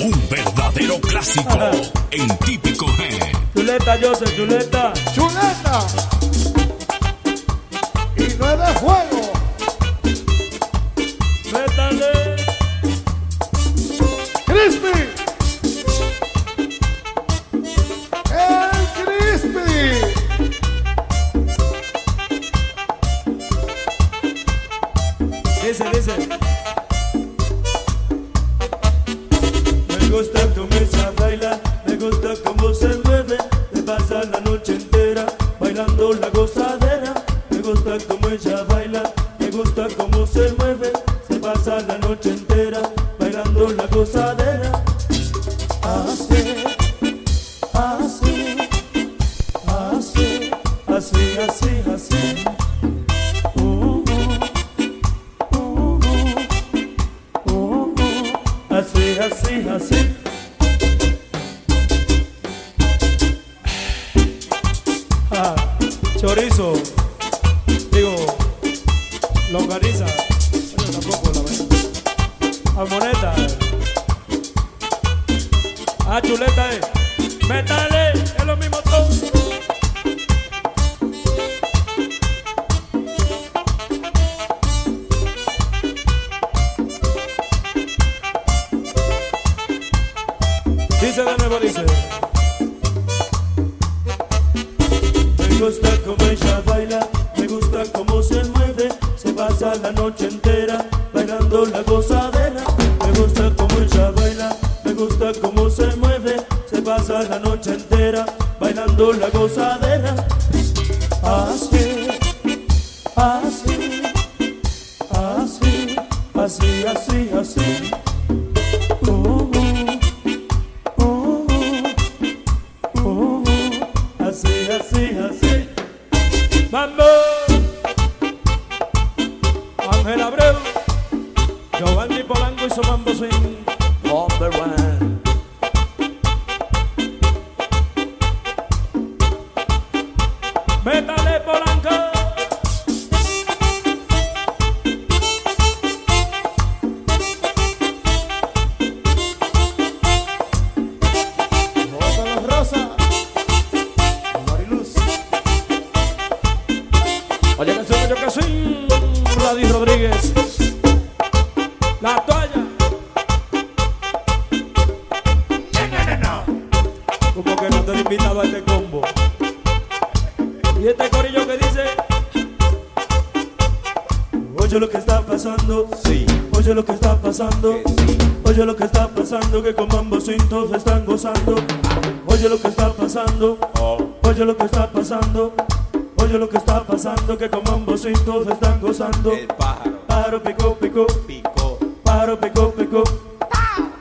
Un verdadero clásico en típico G. Chuleta, Joseph, chuleta. Chuleta. Y no es de juego. Métale. Crispy. Dice de nuevo, dice. Me gusta cómo ella baila, me gusta cómo se mueve, se pasa la noche entera bailando la gozadera. Me gusta cómo ella baila, me gusta cómo se mueve, se pasa la noche entera bailando la gozadera. Que está pasando. Oye lo que está pasando Que con todos están gozando. Oye lo que está pasando. Oye lo que está pasando. Oye lo que está pasando Que con todos están gozando. El pájaro. Paro, pico, pico. Picó. Paro, pico, pico.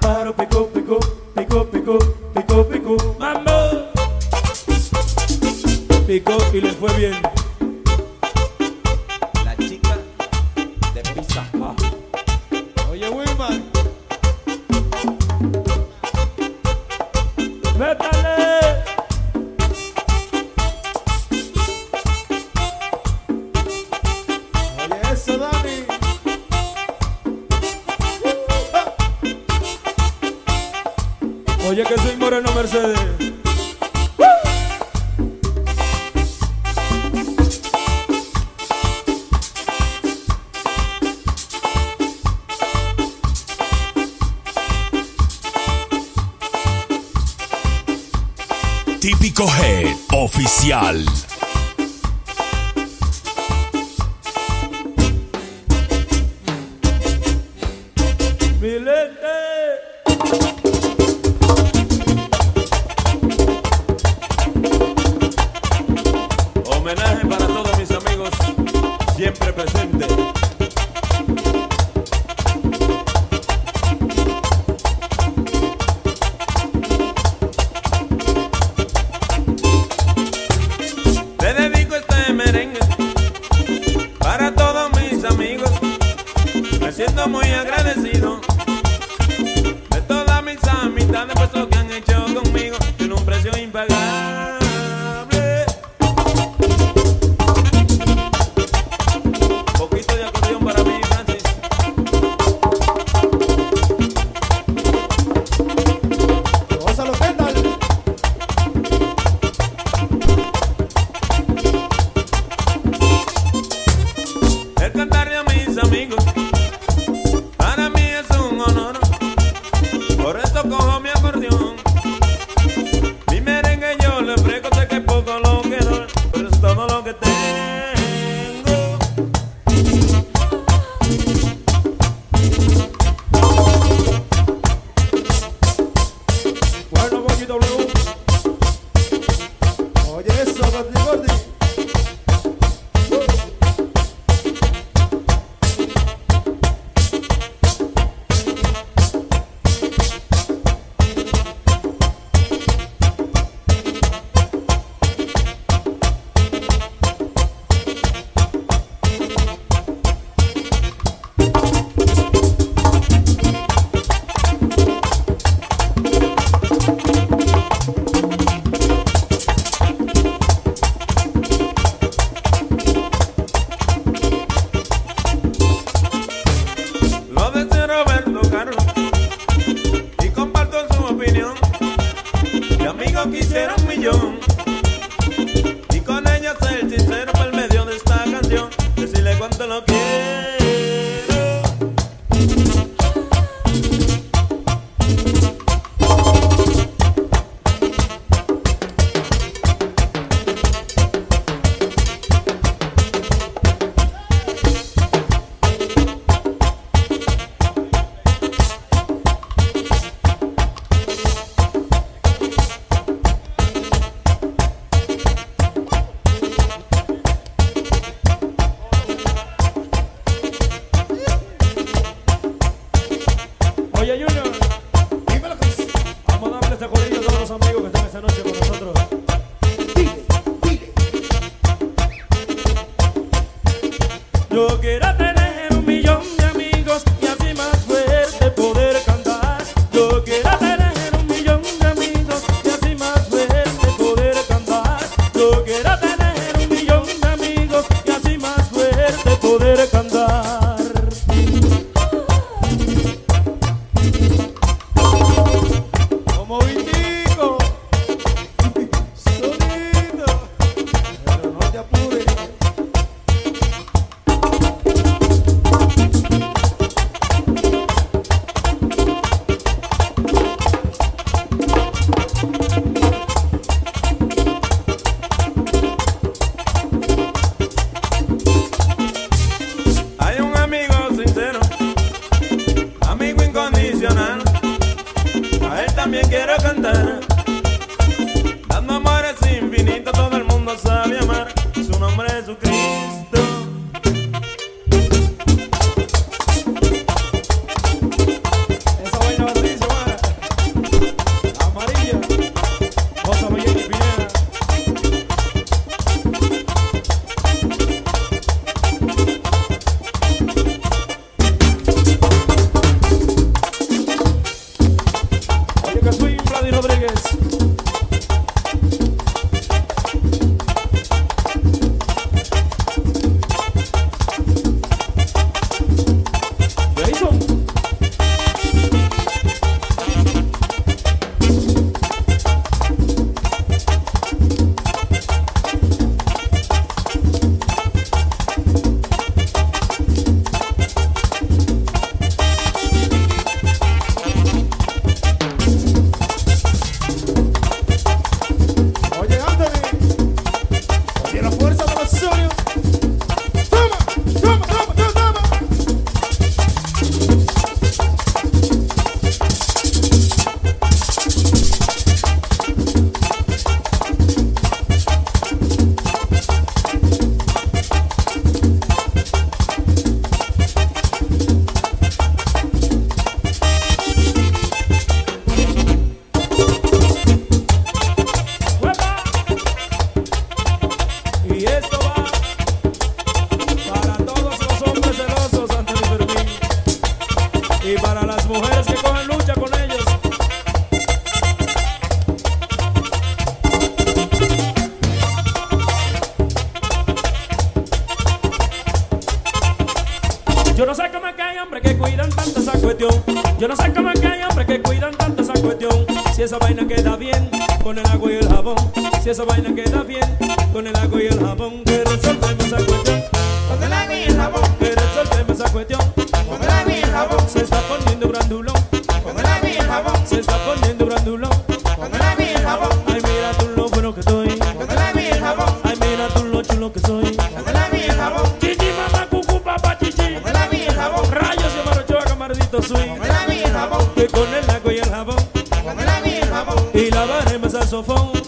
Paro, pico, pico. Pico, pico, pico, pico. Mambo. Picó y le fue bien Que con el agua y el jabón. Come la mía. Y lavaremos el sofón.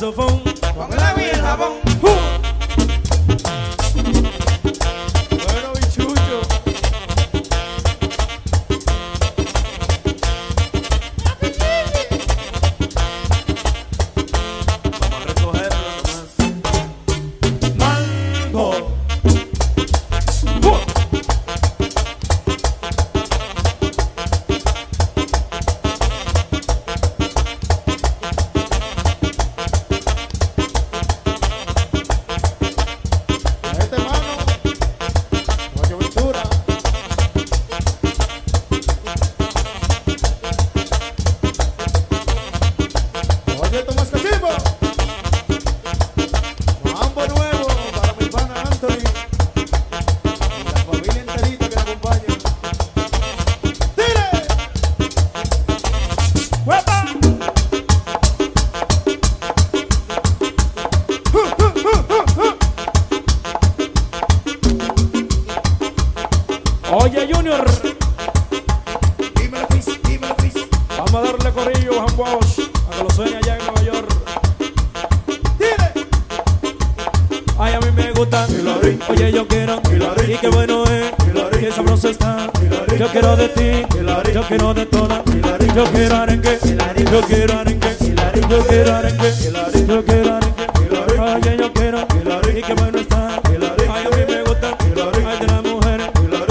Jazz of Home. Bongola Wheel yo quiero ay que yo quiero y que bueno está ay a me gusta ay de las mujeres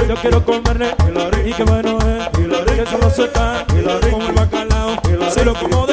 yo quiero comerle y que bueno es que está como el bacalao se lo como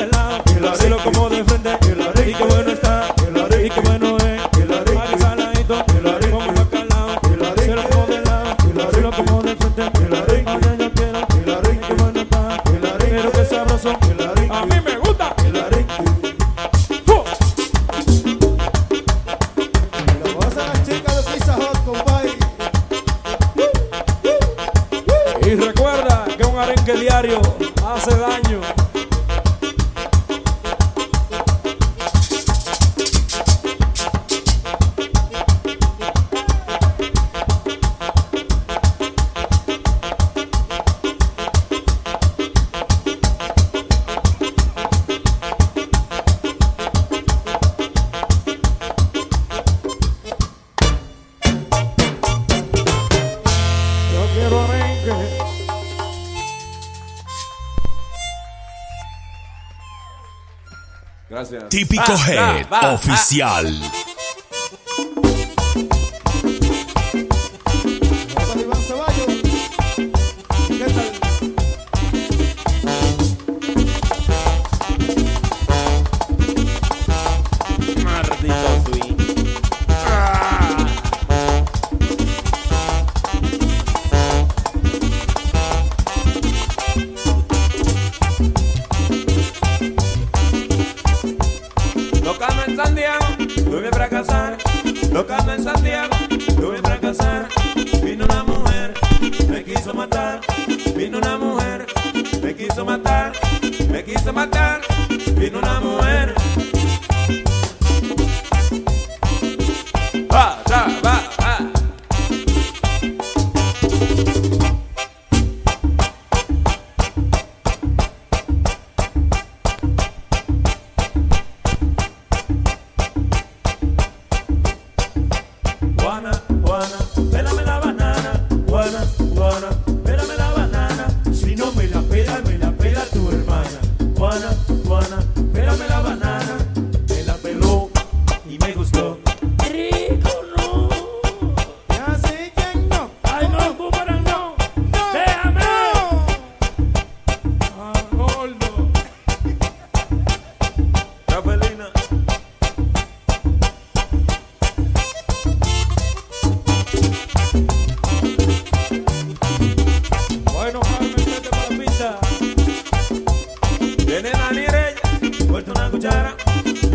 Ah, ah, ah. Oficial.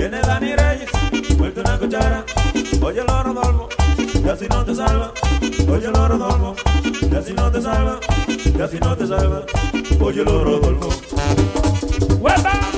Viene Dani Reyes, muerto una cuchara. Óyelo, Rodolfo, y así no te salva. Óyelo, Rodolfo, y así no te salva. Y así no te salva. Óyelo, Rodolfo. ¡Huepa!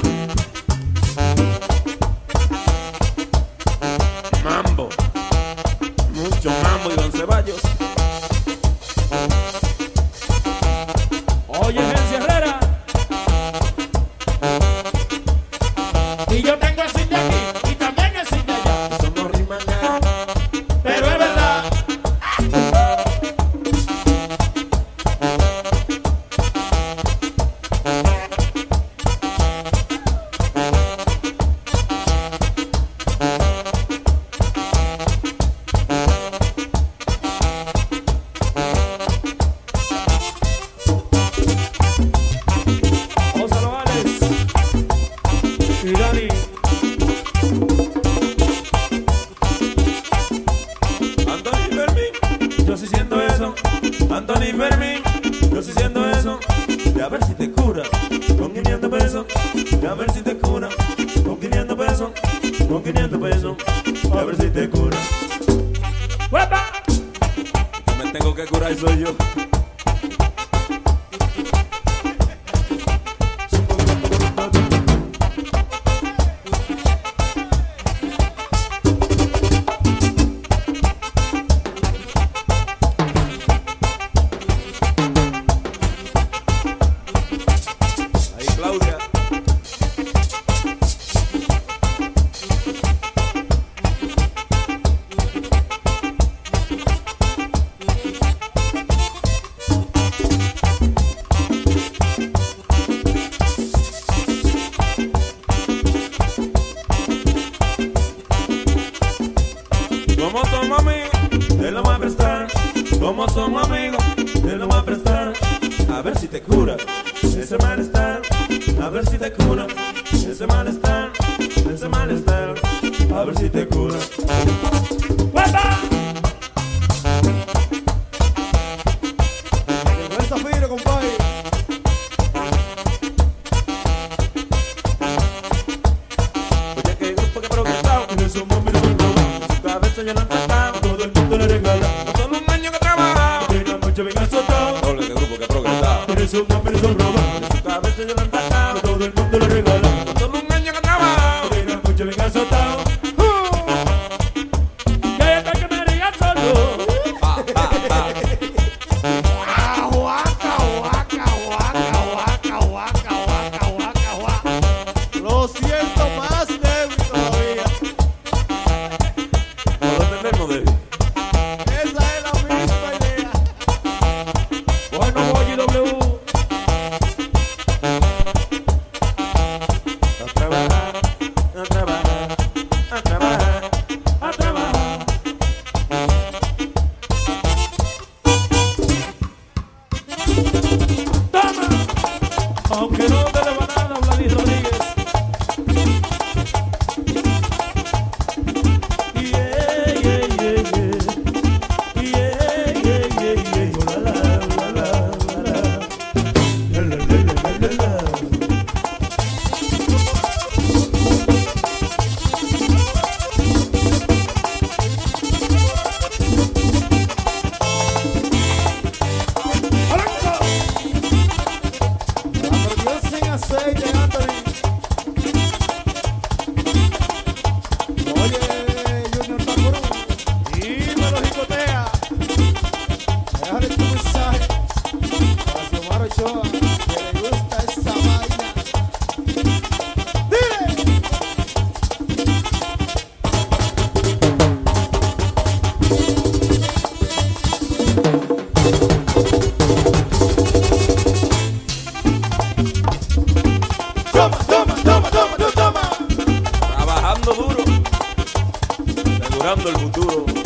Augurando el futuro.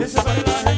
This is what I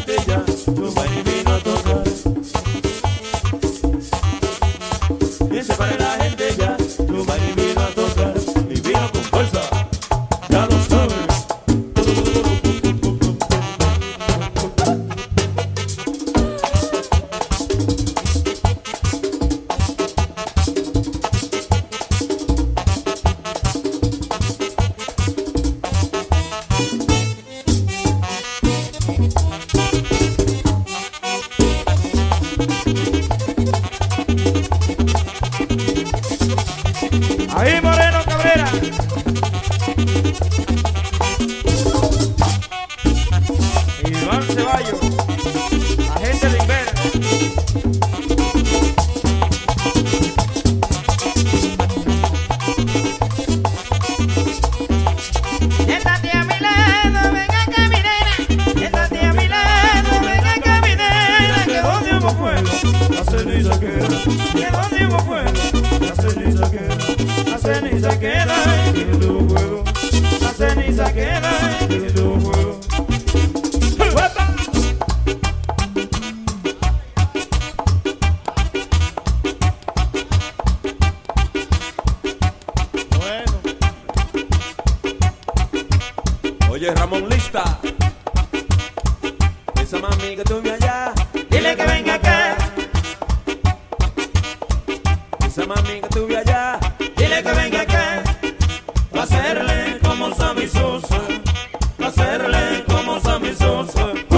esa mami que tú me allá. Dile que venga acá. Esa mami que tú me allá. Dile que venga acá. Hacerle como Sammy Sosa. Hacerle como Sammy Sosa.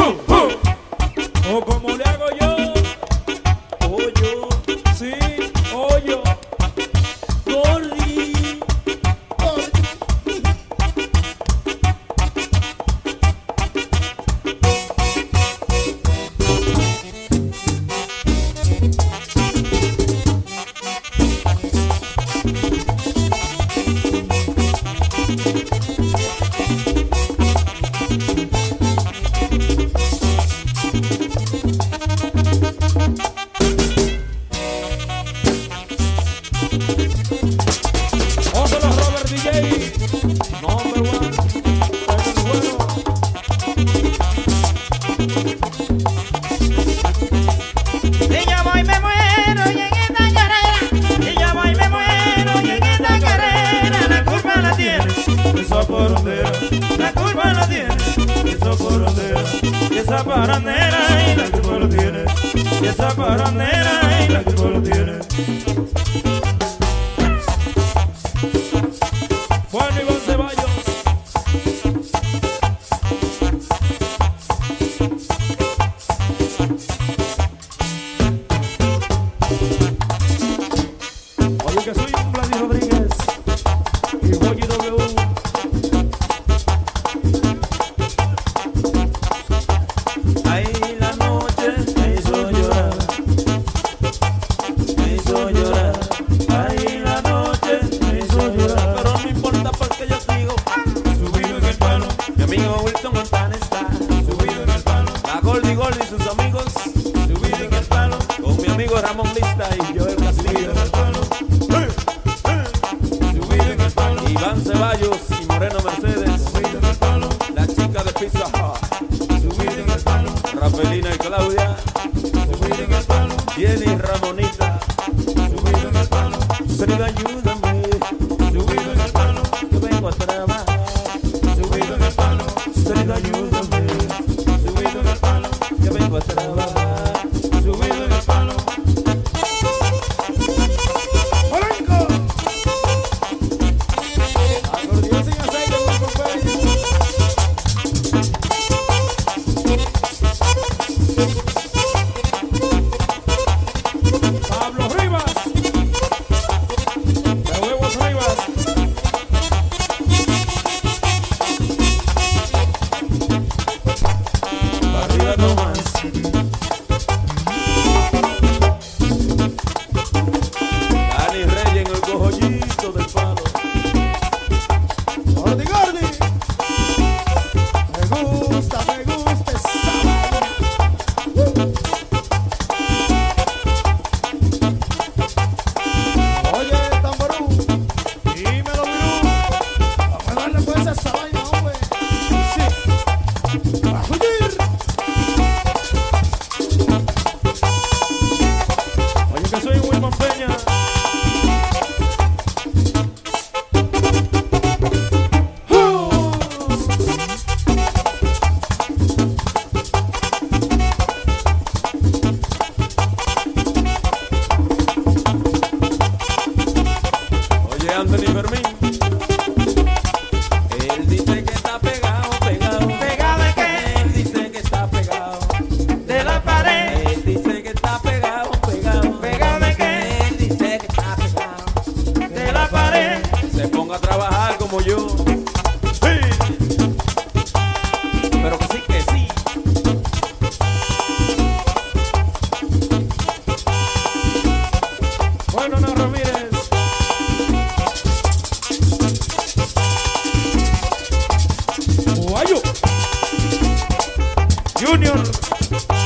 Junior.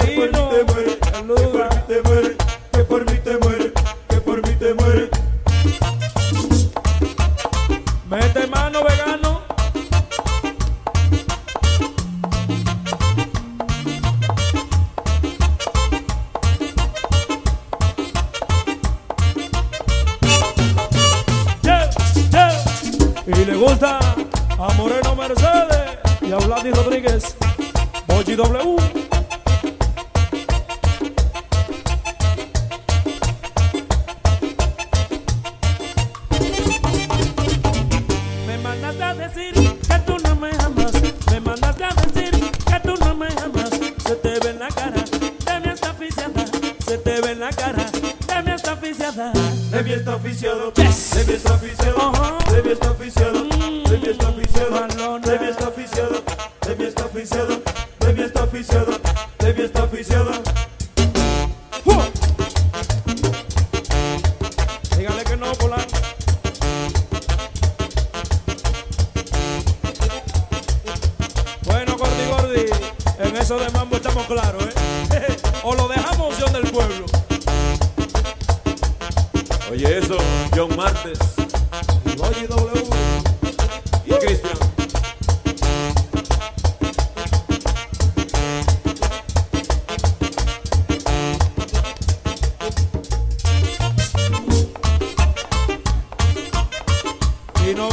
asesino. Que por mí te muere, que por mí te muere, que por mí te muere.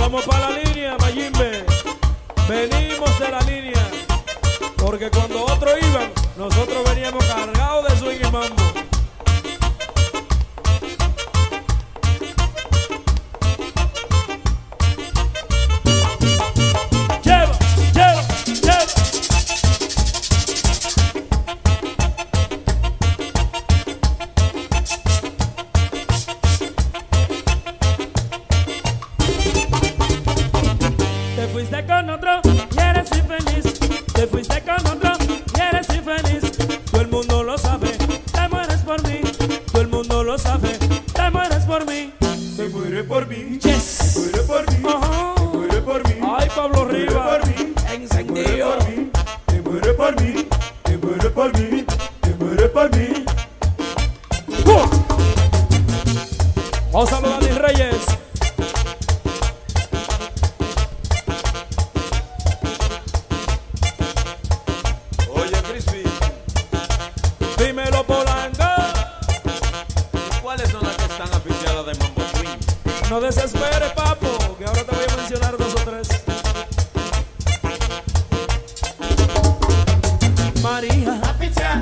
Vamos para la línea, Mayimbe. Venimos de la línea. Porque cuando otros iban, nosotros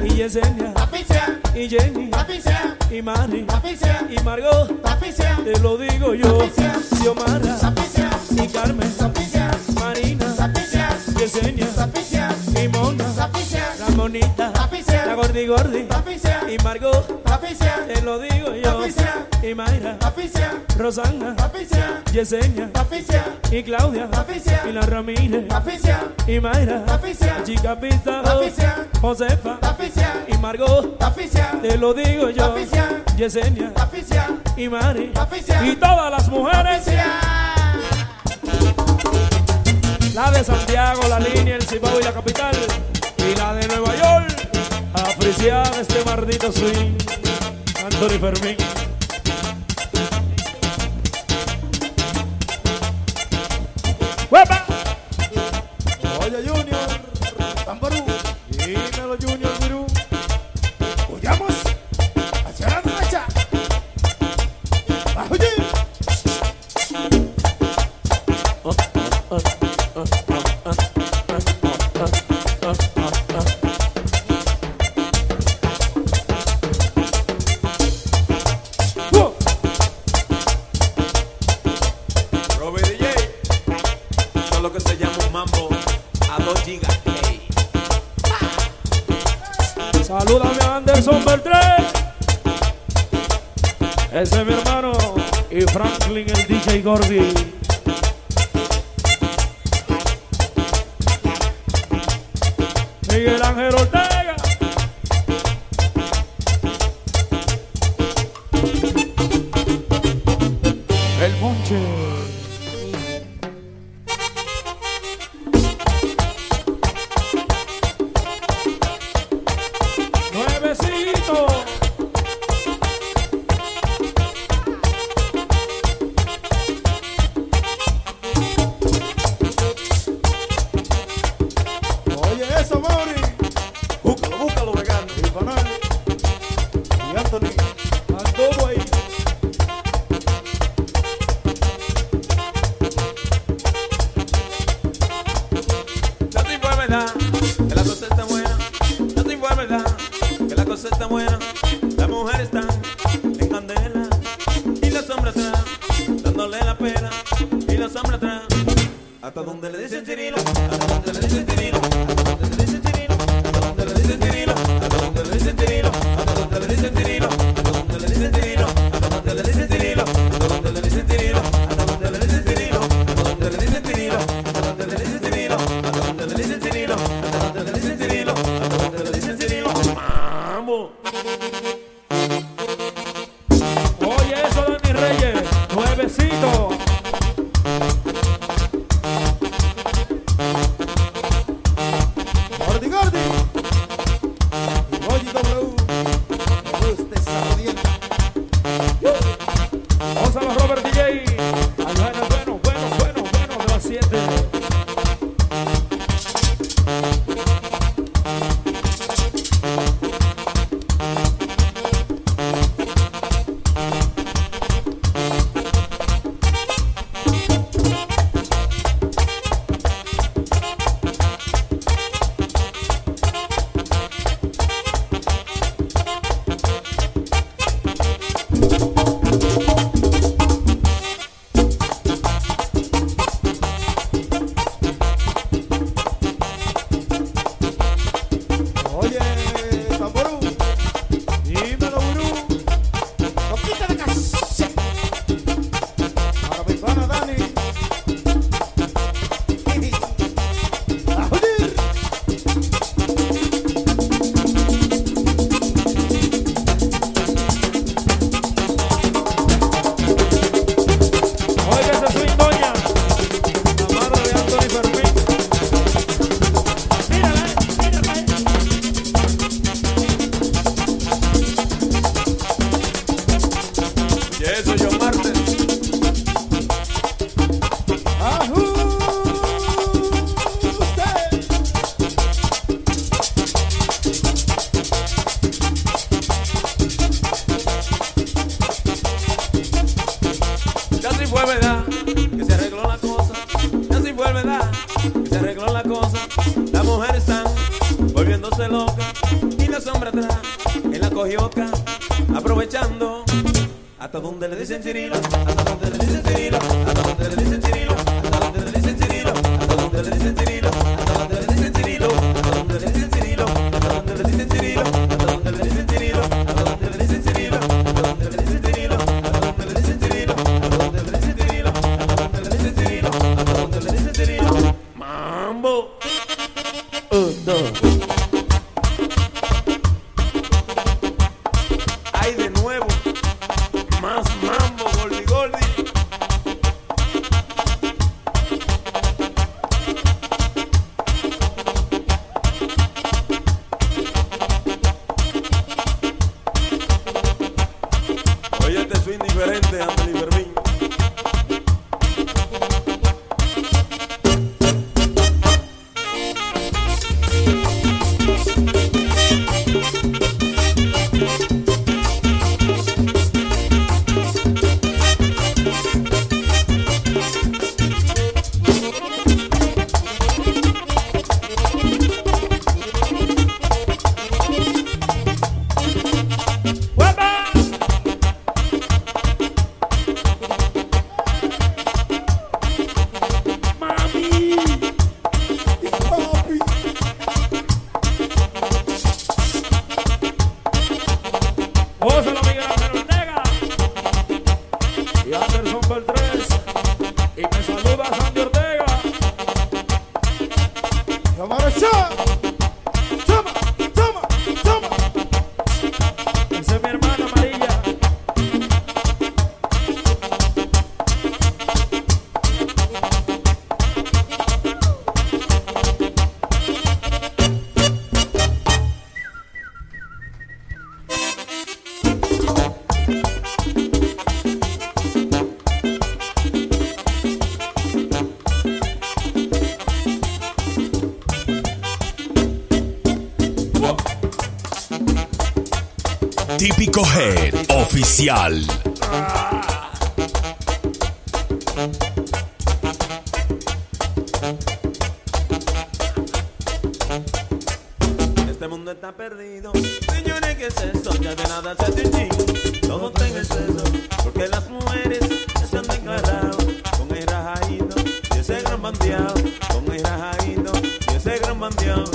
y Yesenia, Patricia y Jenny, Patricia y Mari, Patricia y Margot, Patricia te lo digo yo, Patricia, Xiomara, Patricia y Carmen, Patricia, Marina, Patricia, Yesenia, Patricia y Mona, Patricia, la monita, Patricia, la gordi gordi, Patricia y Margot, Patricia te lo digo yo. Patricia, y Mayra, Patricia, Rosana, Patricia, Yesenia, Patricia, y Claudia, Patricia, y la Ramírez, Patricia, y Mayra, Patricia, Chica Pizza, Patricia, Josefa, Patricia, y Margot, Patricia, te lo digo yo, Patricia, Yesenia, Patricia, y Mari, Patricia, y todas las mujeres. La de Santiago, la línea, el Cibao y la capital. Y la de Nueva York, apreciar este maldito swing. Anthony Fermín. ¡Huepa! Oye, Junior, Tamború. Dímelo, Junior, Mirú. ¡Huyamos! ¡Hacia la derecha! ¡A huyir! Oh, oh, oh. Salúdame a Anderson Beltrán. Ese es mi hermano. Y Franklin, el DJ Gordy. Valeu! Este mundo está perdido. Señores, ¿qué es esto? Ya de nada se distingue. Todo está en exceso. Porque las mujeres se han declarado con el rajadito y ese gran bandeado. Con el rajadito y ese gran bandeado.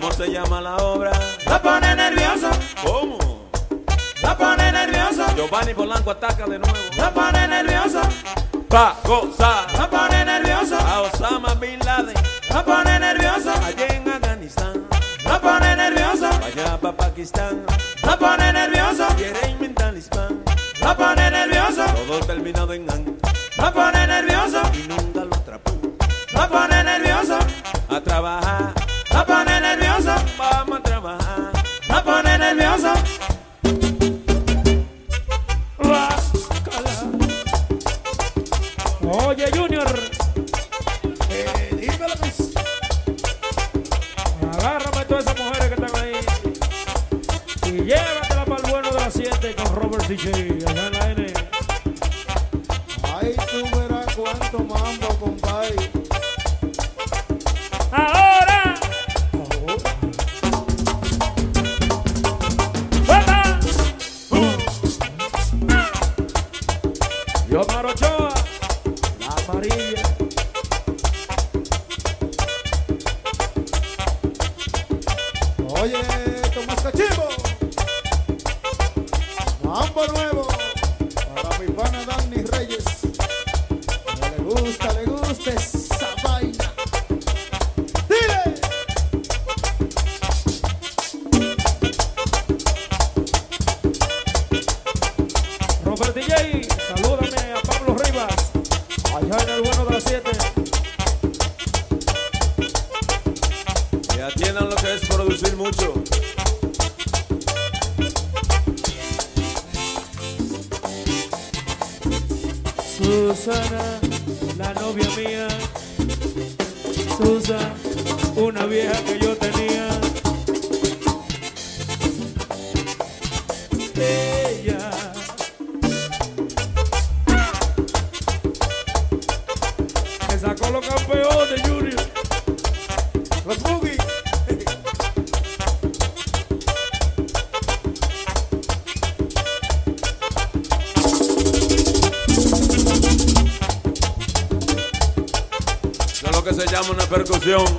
¿Cómo se llama la obra? Lo pone nervioso. ¿Cómo? Lo pone nervioso. Giovanni Polanco ataca de nuevo. Lo pone nervioso. Pa gozar. Lo pone nervioso. A Osama Bin Laden. Lo pone nervioso. Allí en Afganistán. Lo pone nervioso. Allá para Pakistán. Lo pone nervioso. Quiere inventar Ispan. Lo pone nervioso. Todo terminado en Ang. Lo pone nervioso. Inunda los trapos. Lo pone nervioso. A trabajar. sun percusión